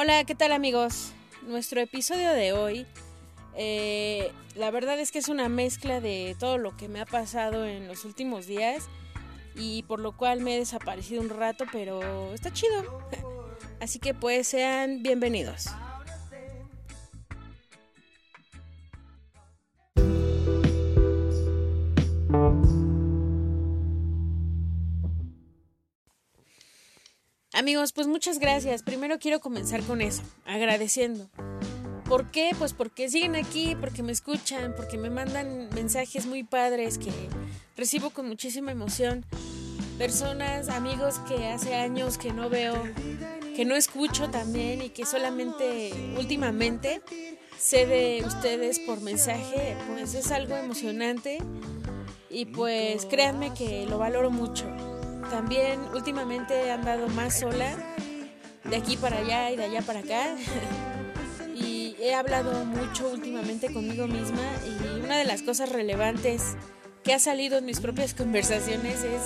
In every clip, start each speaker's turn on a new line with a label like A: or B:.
A: Hola, ¿qué tal amigos? Nuestro episodio de hoy, eh, la verdad es que es una mezcla de todo lo que me ha pasado en los últimos días y por lo cual me he desaparecido un rato, pero está chido. Así que pues sean bienvenidos. Amigos, pues muchas gracias. Primero quiero comenzar con eso, agradeciendo. ¿Por qué? Pues porque siguen aquí, porque me escuchan, porque me mandan mensajes muy padres que recibo con muchísima emoción. Personas, amigos que hace años que no veo, que no escucho también y que solamente últimamente sé de ustedes por mensaje, pues es algo emocionante y pues créanme que lo valoro mucho. También últimamente he andado más sola, de aquí para allá y de allá para acá. y he hablado mucho últimamente conmigo misma y una de las cosas relevantes que ha salido en mis propias conversaciones es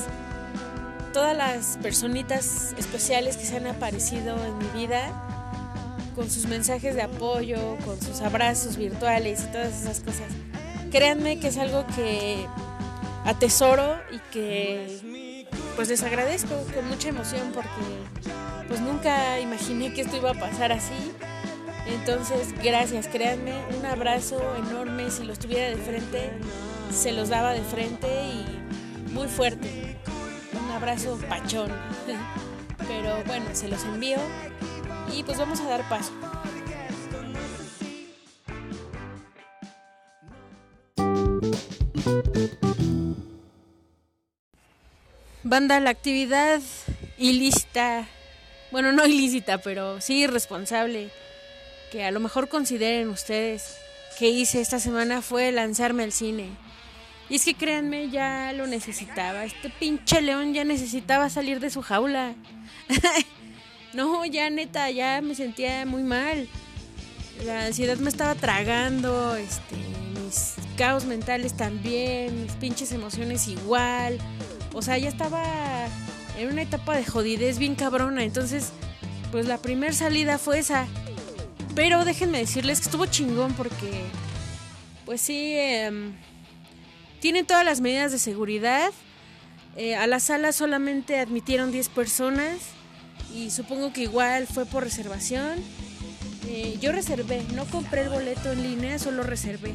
A: todas las personitas especiales que se han aparecido en mi vida con sus mensajes de apoyo, con sus abrazos virtuales y todas esas cosas. Créanme que es algo que atesoro y que pues les agradezco con mucha emoción porque pues nunca imaginé que esto iba a pasar así. Entonces, gracias, créanme, un abrazo enorme, si los tuviera de frente, se los daba de frente y muy fuerte. Un abrazo pachón. Pero bueno, se los envío y pues vamos a dar paso. Banda, la actividad ilícita, bueno, no ilícita, pero sí irresponsable, que a lo mejor consideren ustedes que hice esta semana fue lanzarme al cine. Y es que créanme, ya lo necesitaba. Este pinche león ya necesitaba salir de su jaula. no, ya neta, ya me sentía muy mal. La ansiedad me estaba tragando, este, mis caos mentales también, mis pinches emociones igual. O sea, ya estaba en una etapa de jodidez bien cabrona. Entonces, pues la primera salida fue esa. Pero déjenme decirles que estuvo chingón porque, pues sí, eh, tienen todas las medidas de seguridad. Eh, a la sala solamente admitieron 10 personas y supongo que igual fue por reservación. Eh, yo reservé, no compré el boleto en línea, solo reservé.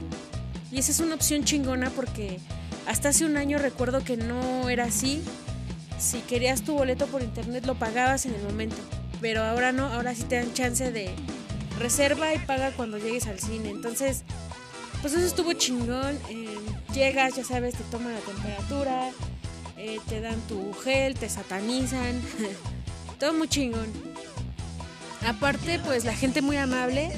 A: Y esa es una opción chingona porque hasta hace un año recuerdo que no era así. Si querías tu boleto por internet lo pagabas en el momento. Pero ahora no, ahora sí te dan chance de reserva y paga cuando llegues al cine. Entonces, pues eso estuvo chingón. Eh, llegas, ya sabes, te toman la temperatura, eh, te dan tu gel, te satanizan. Todo muy chingón. Aparte, pues la gente muy amable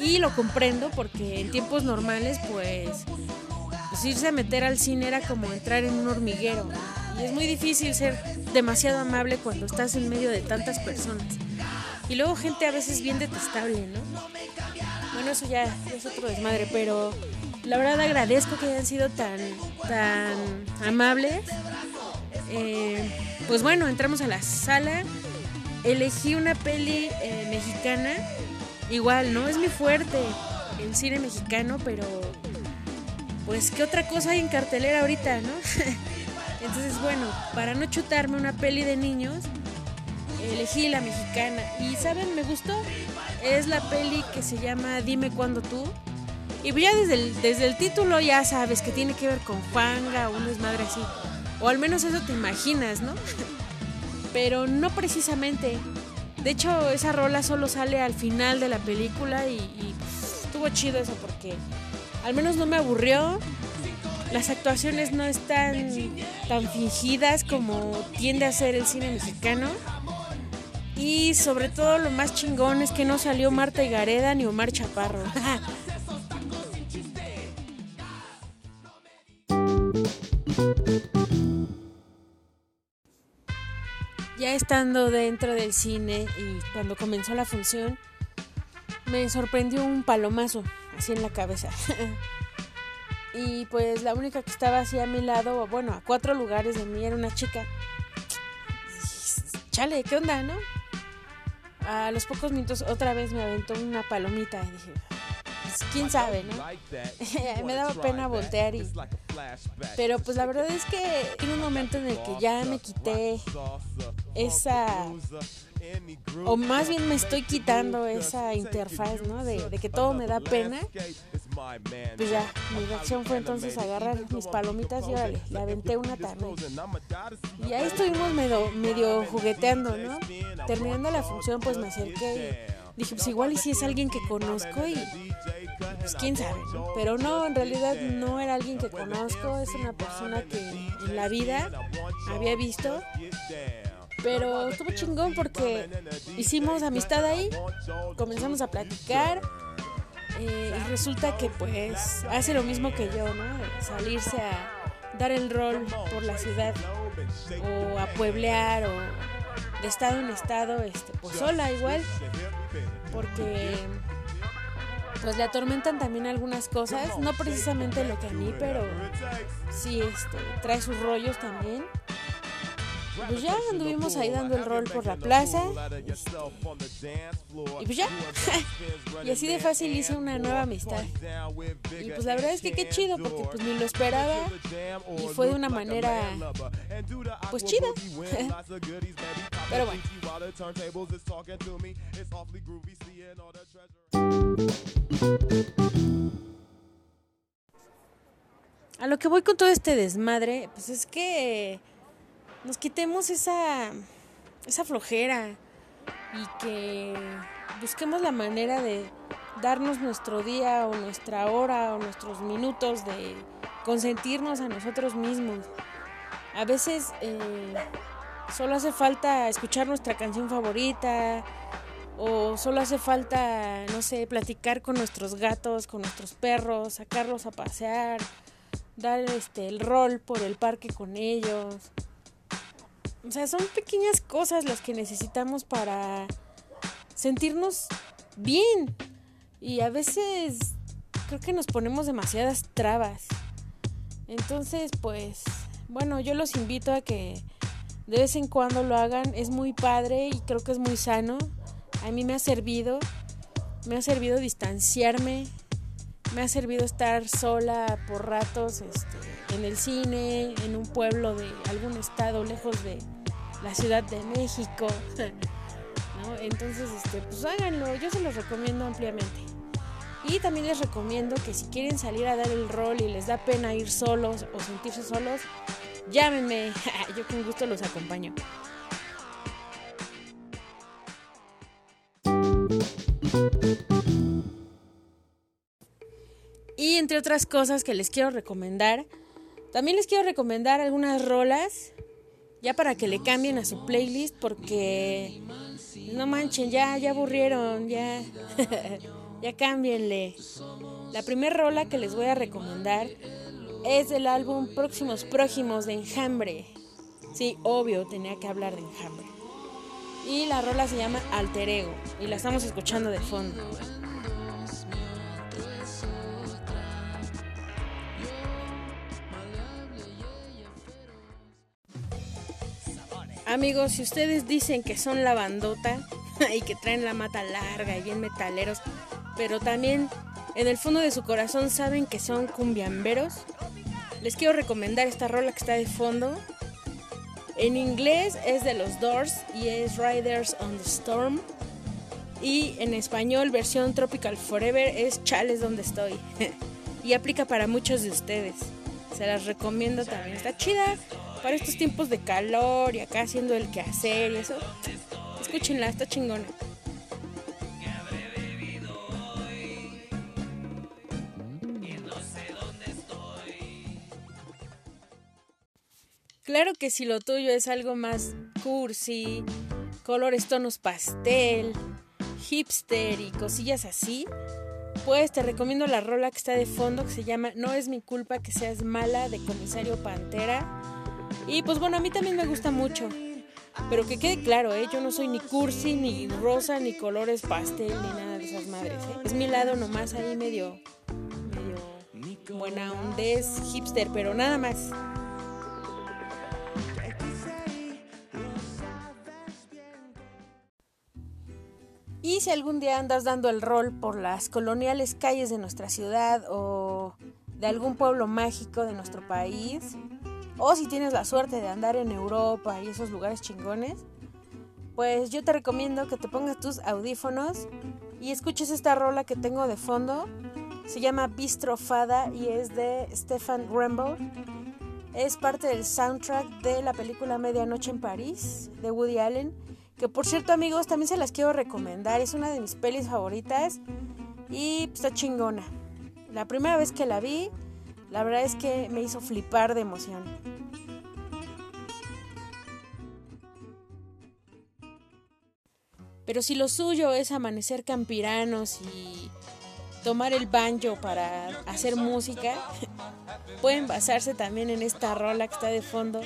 A: y lo comprendo porque en tiempos normales, pues pues irse a meter al cine era como entrar en un hormiguero. Y es muy difícil ser demasiado amable cuando estás en medio de tantas personas. Y luego gente a veces bien detestable, ¿no? Bueno, eso ya es otro desmadre, pero la verdad agradezco que hayan sido tan, tan amables. Eh, pues bueno, entramos a la sala. Elegí una peli eh, mexicana. Igual, no es mi fuerte el cine mexicano, pero pues qué otra cosa hay en cartelera ahorita, ¿no? Entonces, bueno, para no chutarme una peli de niños, elegí la mexicana. Y, ¿saben? Me gustó. Es la peli que se llama Dime cuándo tú. Y ya desde el, desde el título ya sabes que tiene que ver con Juanga o un desmadre así. O al menos eso te imaginas, ¿no? Pero no precisamente. De hecho, esa rola solo sale al final de la película y, y pues, estuvo chido eso porque al menos no me aburrió. Las actuaciones no están tan fingidas como tiende a ser el cine mexicano. Y sobre todo lo más chingón es que no salió Marta Gareda ni Omar Chaparro. ya estando dentro del cine y cuando comenzó la función, me sorprendió un palomazo así en la cabeza. y pues la única que estaba así a mi lado, bueno, a cuatro lugares de mí era una chica. Chale, ¿qué onda, no? a los pocos minutos otra vez me aventó una palomita y dije, pues, quién sabe, ¿no? me daba pena voltear y... Pero pues la verdad es que en un momento en el que ya me quité esa o más bien me estoy quitando esa interfaz, ¿no? De, que todo me da pena. Pues ya, mi reacción fue entonces agarrar mis palomitas y órale, le aventé una también. Y ahí estuvimos medio, medio jugueteando, ¿no? Terminando la función, pues me acerqué y dije, pues igual y si es alguien que conozco y pues quién sabe. Pero no, en realidad no era alguien que conozco, es una persona que en la vida había visto pero estuvo chingón porque hicimos amistad ahí, comenzamos a platicar eh, y resulta que pues hace lo mismo que yo, ¿no? Salirse a dar el rol por la ciudad o a pueblear o de estado en estado, este, pues sola igual, porque pues le atormentan también algunas cosas, no precisamente lo que a mí, pero sí este, trae sus rollos también pues ya anduvimos ahí dando el rol por la plaza. y pues ya. y así de fácil hice una nueva amistad. Y pues la verdad es que qué chido, porque pues ni lo esperaba. Y fue de una manera pues chida. Pero bueno. A lo que voy con todo este desmadre, pues es que nos quitemos esa, esa flojera y que busquemos la manera de darnos nuestro día o nuestra hora o nuestros minutos de consentirnos a nosotros mismos. A veces eh, solo hace falta escuchar nuestra canción favorita o solo hace falta, no sé, platicar con nuestros gatos, con nuestros perros, sacarlos a pasear, dar este el rol por el parque con ellos. O sea, son pequeñas cosas las que necesitamos para sentirnos bien. Y a veces creo que nos ponemos demasiadas trabas. Entonces, pues, bueno, yo los invito a que de vez en cuando lo hagan. Es muy padre y creo que es muy sano. A mí me ha servido. Me ha servido distanciarme. Me ha servido estar sola por ratos este, en el cine, en un pueblo de algún estado lejos de, la Ciudad de México. Entonces, este, pues háganlo, yo se los recomiendo ampliamente. Y también les recomiendo que si quieren salir a dar el rol y les da pena ir solos o sentirse solos, llámenme, yo con gusto los acompaño. Y entre otras cosas que les quiero recomendar, también les quiero recomendar algunas rolas ya para que le cambien a su playlist porque no manchen, ya, ya aburrieron, ya, ya cámbienle. La primera rola que les voy a recomendar es del álbum Próximos Prójimos de Enjambre. Sí, obvio, tenía que hablar de Enjambre. Y la rola se llama Alter Ego y la estamos escuchando de fondo. Amigos, si ustedes dicen que son la bandota y que traen la mata larga y bien metaleros, pero también en el fondo de su corazón saben que son cumbiamberos, les quiero recomendar esta rola que está de fondo. En inglés es de los Doors y es Riders on the Storm. Y en español, versión Tropical Forever, es Chales donde estoy. y aplica para muchos de ustedes. Se las recomiendo también. Está chida para estos tiempos de calor y acá haciendo el quehacer y eso. Escúchenla, está chingona. Claro que si lo tuyo es algo más cursi, colores tonos pastel, hipster y cosillas así, pues te recomiendo la rola que está de fondo que se llama No es mi culpa que seas mala de Comisario Pantera. Y pues bueno, a mí también me gusta mucho. Pero que quede claro, ¿eh? yo no soy ni cursi, ni rosa, ni colores pastel, ni nada de esas madres. ¿eh? Es mi lado nomás ahí medio, medio buena ondez hipster, pero nada más. Y si algún día andas dando el rol por las coloniales calles de nuestra ciudad o de algún pueblo mágico de nuestro país, o si tienes la suerte de andar en Europa y esos lugares chingones, pues yo te recomiendo que te pongas tus audífonos y escuches esta rola que tengo de fondo. Se llama Bistrofada y es de Stefan Rambo. Es parte del soundtrack de la película Medianoche en París de Woody Allen. Que por cierto amigos, también se las quiero recomendar. Es una de mis pelis favoritas y está chingona. La primera vez que la vi, la verdad es que me hizo flipar de emoción. Pero si lo suyo es amanecer campiranos y tomar el banjo para hacer música, pueden basarse también en esta rola que está de fondo,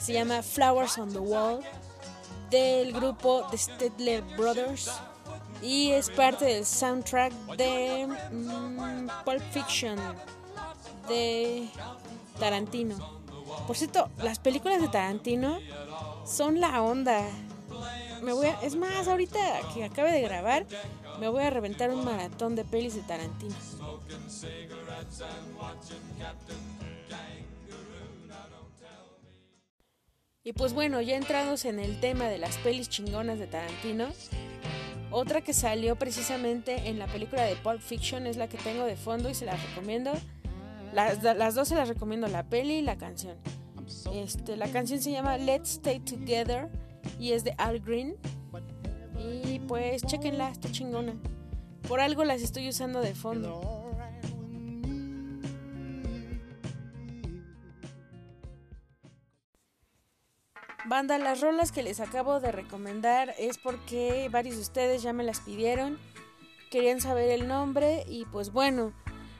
A: se llama Flowers on the Wall, del grupo The Stedler Brothers, y es parte del soundtrack de mm, Pulp Fiction de Tarantino. Por cierto, las películas de Tarantino son la onda me voy es más, ahorita que acabe de grabar, me voy a reventar un maratón de pelis de Tarantino. Y pues bueno, ya entrados en el tema de las pelis chingonas de Tarantino, otra que salió precisamente en la película de Pulp Fiction es la que tengo de fondo y se la recomiendo. Las, las dos se las recomiendo, la peli y la canción. Este, la canción se llama Let's Stay Together y es de Al Green. Y pues chequenla, está chingona. Por algo las estoy usando de fondo. Banda, las rolas que les acabo de recomendar es porque varios de ustedes ya me las pidieron, querían saber el nombre y pues bueno,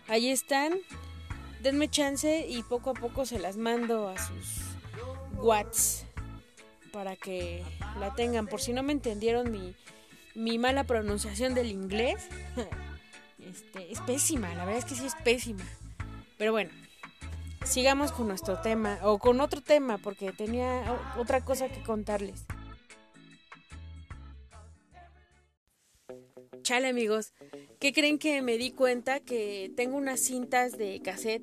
A: ahí están. Denme chance y poco a poco se las mando a sus Whats para que la tengan. Por si no me entendieron mi, mi mala pronunciación del inglés. Este, es pésima, la verdad es que sí es pésima. Pero bueno, sigamos con nuestro tema, o con otro tema, porque tenía otra cosa que contarles. Chale amigos, ¿qué creen que me di cuenta? Que tengo unas cintas de cassette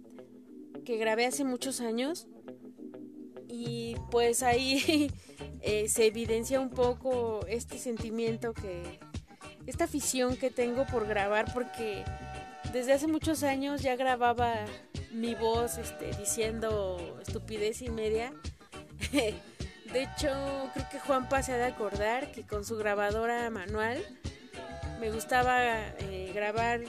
A: que grabé hace muchos años y pues ahí eh, se evidencia un poco este sentimiento que, esta afición que tengo por grabar porque desde hace muchos años ya grababa mi voz este, diciendo estupidez y media. De hecho, creo que Juanpa se ha de acordar que con su grabadora manual me gustaba eh, grabar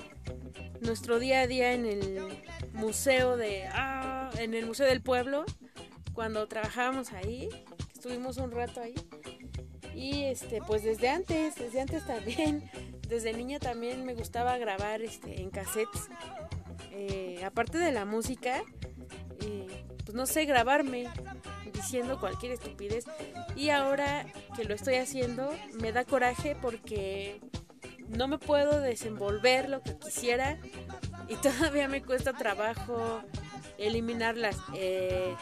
A: nuestro día a día en el museo de ah, en el museo del pueblo cuando trabajábamos ahí, estuvimos un rato ahí. Y este, pues desde antes, desde antes también, desde niña también me gustaba grabar este, en cassettes. Eh, aparte de la música, pues no sé, grabarme diciendo cualquier estupidez. Y ahora que lo estoy haciendo, me da coraje porque no me puedo desenvolver lo que quisiera y todavía me cuesta trabajo eliminar las eh,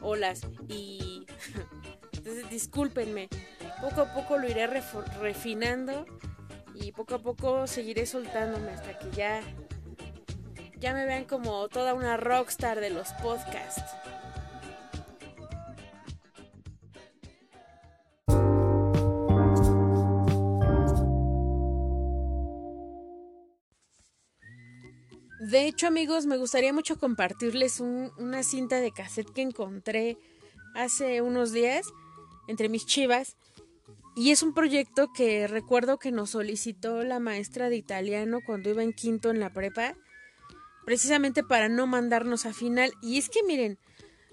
A: olas. Y entonces discúlpenme. Poco a poco lo iré refinando y poco a poco seguiré soltándome hasta que ya ya me vean como toda una rockstar de los podcasts De hecho, amigos, me gustaría mucho compartirles una cinta de cassette que encontré hace unos días entre mis chivas. Y es un proyecto que recuerdo que nos solicitó la maestra de italiano cuando iba en quinto en la prepa, precisamente para no mandarnos a final. Y es que miren,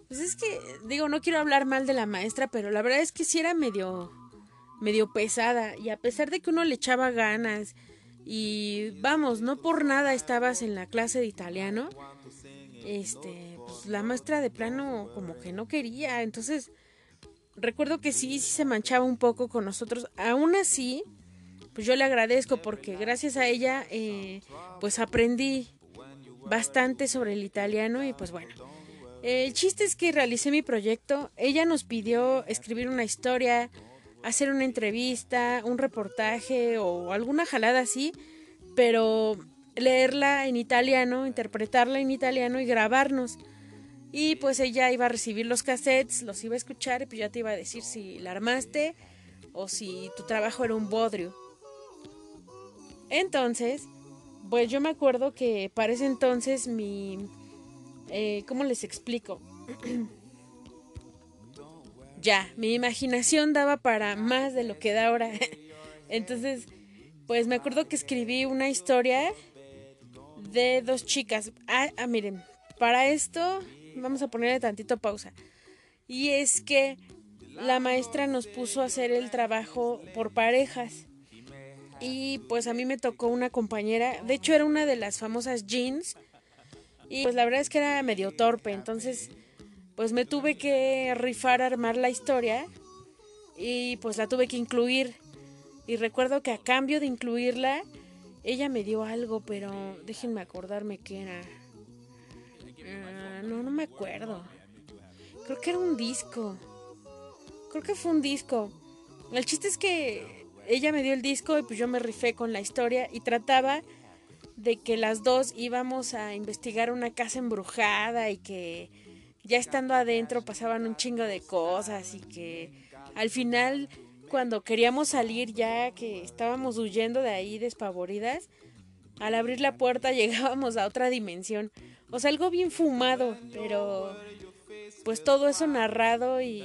A: pues es que, digo, no quiero hablar mal de la maestra, pero la verdad es que sí era medio, medio pesada. Y a pesar de que uno le echaba ganas y vamos, no por nada estabas en la clase de italiano. Este, pues la maestra de plano como que no quería, entonces recuerdo que sí, sí se manchaba un poco con nosotros. Aún así, pues yo le agradezco porque gracias a ella, eh, pues aprendí bastante sobre el italiano y pues bueno. El chiste es que realicé mi proyecto. Ella nos pidió escribir una historia hacer una entrevista, un reportaje o alguna jalada así, pero leerla en italiano, interpretarla en italiano y grabarnos. Y pues ella iba a recibir los cassettes, los iba a escuchar y pues ya te iba a decir si la armaste o si tu trabajo era un bodrio. Entonces, pues yo me acuerdo que para ese entonces mi... Eh, ¿Cómo les explico? ya, mi imaginación daba para más de lo que da ahora. Entonces, pues me acuerdo que escribí una historia de dos chicas. Ah, ah, miren, para esto vamos a ponerle tantito pausa. Y es que la maestra nos puso a hacer el trabajo por parejas. Y pues a mí me tocó una compañera, de hecho era una de las famosas jeans. Y pues la verdad es que era medio torpe, entonces pues me tuve que rifar a armar la historia y pues la tuve que incluir. Y recuerdo que a cambio de incluirla, ella me dio algo, pero déjenme acordarme qué era. Ah, no, no me acuerdo. Creo que era un disco. Creo que fue un disco. El chiste es que ella me dio el disco y pues yo me rifé con la historia y trataba de que las dos íbamos a investigar una casa embrujada y que ya estando adentro pasaban un chingo de cosas y que al final cuando queríamos salir ya que estábamos huyendo de ahí despavoridas, al abrir la puerta llegábamos a otra dimensión. O sea, algo bien fumado, pero pues todo eso narrado y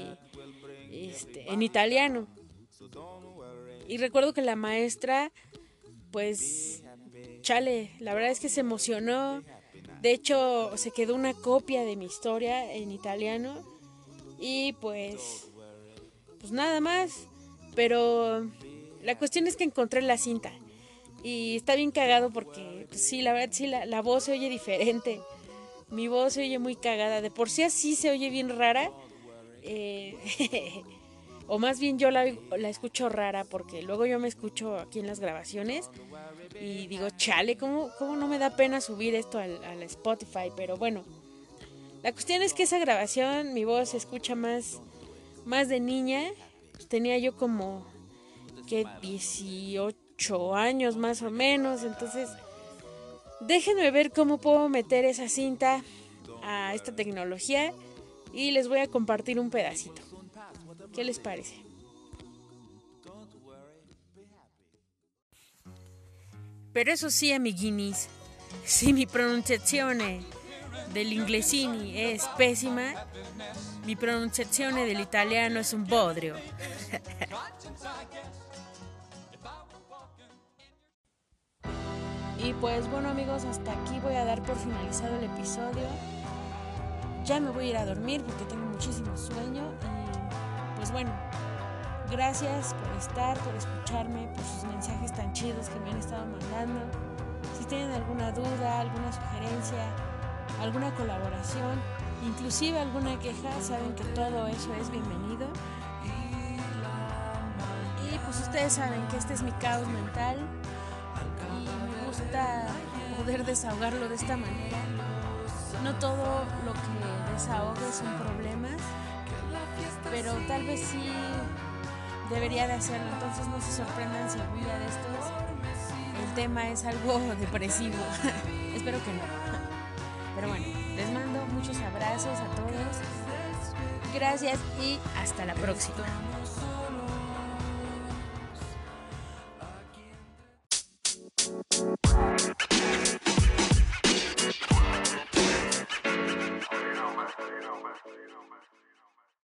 A: este, en italiano. Y recuerdo que la maestra, pues, chale, la verdad es que se emocionó. De hecho, se quedó una copia de mi historia en italiano. Y pues, pues nada más. Pero la cuestión es que encontré la cinta. Y está bien cagado porque, pues, sí, la verdad, sí, la, la voz se oye diferente. Mi voz se oye muy cagada. De por sí así se oye bien rara. Eh, o más bien yo la, la, escucho rara porque luego yo me escucho aquí en las grabaciones y digo, chale, ¿cómo, cómo no me da pena subir esto al, Spotify? Pero bueno, la cuestión es que esa grabación mi voz se escucha más, más de niña tenía yo como que 18 años más o menos, entonces déjenme ver cómo puedo meter esa cinta a esta tecnología y les voy a compartir un pedacito. ¿Qué les parece? Pero eso sí, amiguinis, si mi pronunciación del inglesini es pésima, mi pronunciación del italiano es un bodrio. y pues bueno amigos, hasta aquí voy a dar por finalizado el episodio. Ya me voy a ir a dormir porque tengo muchísimo sueño. Y pues bueno, gracias por estar, por escucharme, por sus mensajes tan chidos que me han estado mandando. Si tienen alguna duda, alguna sugerencia, alguna colaboración, inclusive alguna queja, saben que todo eso es bienvenido. Y pues ustedes saben que este es mi caos mental y me gusta poder desahogarlo de esta manera. No todo lo que desahogue son problemas, pero tal vez sí debería de hacerlo. Entonces no se sorprendan si algún día de estos el tema es algo depresivo. Espero que no. Pero bueno, les mando muchos abrazos a todos. Gracias y hasta la próxima.